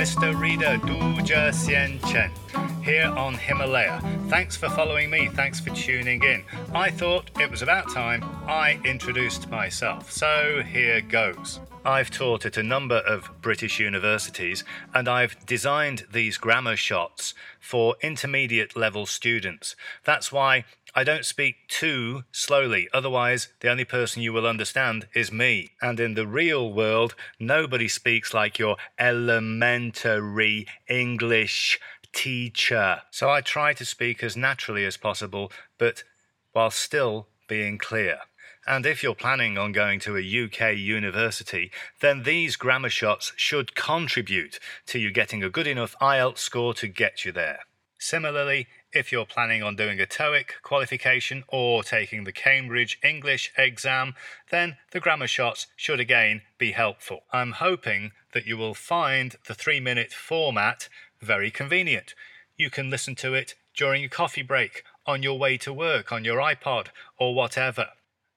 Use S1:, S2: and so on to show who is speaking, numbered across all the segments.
S1: Mr. Reader Du Jia Xian Chen here on Himalaya. Thanks for following me. Thanks for tuning in. I thought it was about time I introduced myself. So here goes. I've taught at a number of British universities and I've designed these grammar shots for intermediate level students. That's why I don't speak too slowly, otherwise, the only person you will understand is me. And in the real world, nobody speaks like your elementary English teacher. So I try to speak as naturally as possible, but while still being clear. And if you're planning on going to a UK university, then these grammar shots should contribute to you getting a good enough IELTS score to get you there. Similarly, if you're planning on doing a TOEIC qualification or taking the Cambridge English exam, then the grammar shots should again be helpful. I'm hoping that you will find the three minute format very convenient. You can listen to it during a coffee break, on your way to work, on your iPod, or whatever.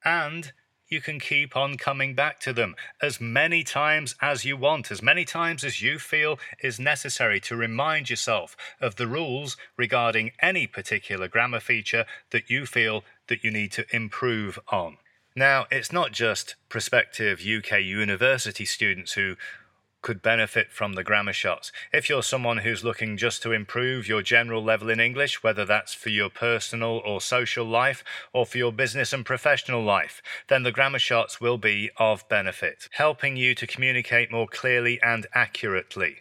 S1: And you can keep on coming back to them as many times as you want, as many times as you feel is necessary to remind yourself of the rules regarding any particular grammar feature that you feel that you need to improve on. Now, it's not just prospective UK university students who could benefit from the grammar shots. If you're someone who's looking just to improve your general level in English, whether that's for your personal or social life or for your business and professional life, then the grammar shots will be of benefit, helping you to communicate more clearly and accurately.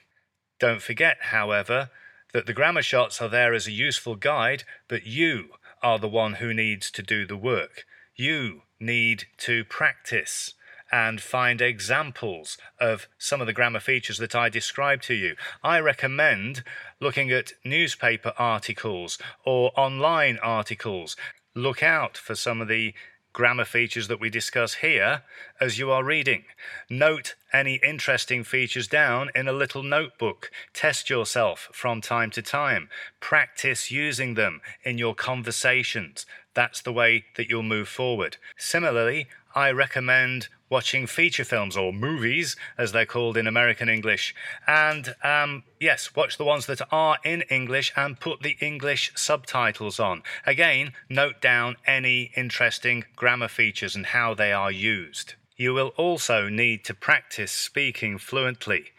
S1: Don't forget, however, that the grammar shots are there as a useful guide, but you are the one who needs to do the work. You need to practice and find examples of some of the grammar features that I described to you. I recommend looking at newspaper articles or online articles. Look out for some of the grammar features that we discuss here as you are reading. Note any interesting features down in a little notebook. Test yourself from time to time. Practice using them in your conversations. That's the way that you'll move forward. Similarly, I recommend watching feature films or movies, as they're called in American English. And um, yes, watch the ones that are in English and put the English subtitles on. Again, note down any interesting grammar features and how they are used. You will also need to practice speaking fluently.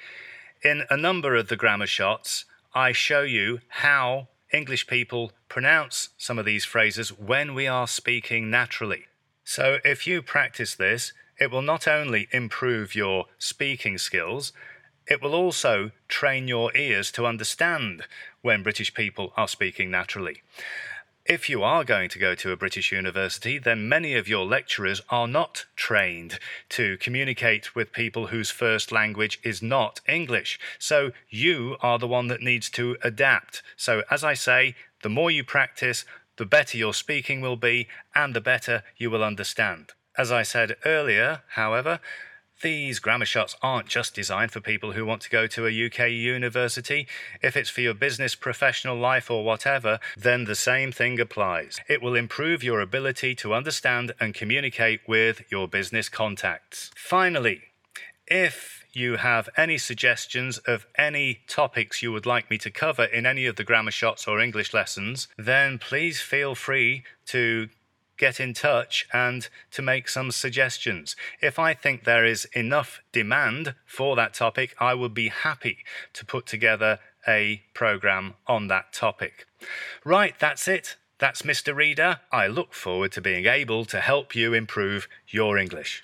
S1: In a number of the grammar shots, I show you how English people pronounce some of these phrases when we are speaking naturally. So if you practice this, it will not only improve your speaking skills, it will also train your ears to understand when British people are speaking naturally. If you are going to go to a British university, then many of your lecturers are not trained to communicate with people whose first language is not English. So you are the one that needs to adapt. So, as I say, the more you practice, the better your speaking will be and the better you will understand. As I said earlier, however, these grammar shots aren't just designed for people who want to go to a UK university. If it's for your business, professional life, or whatever, then the same thing applies. It will improve your ability to understand and communicate with your business contacts. Finally, if you have any suggestions of any topics you would like me to cover in any of the grammar shots or English lessons, then please feel free to get in touch and to make some suggestions. If I think there is enough demand for that topic, I would be happy to put together a program on that topic. Right, that's it. That's Mr. Reader. I look forward to being able to help you improve your English.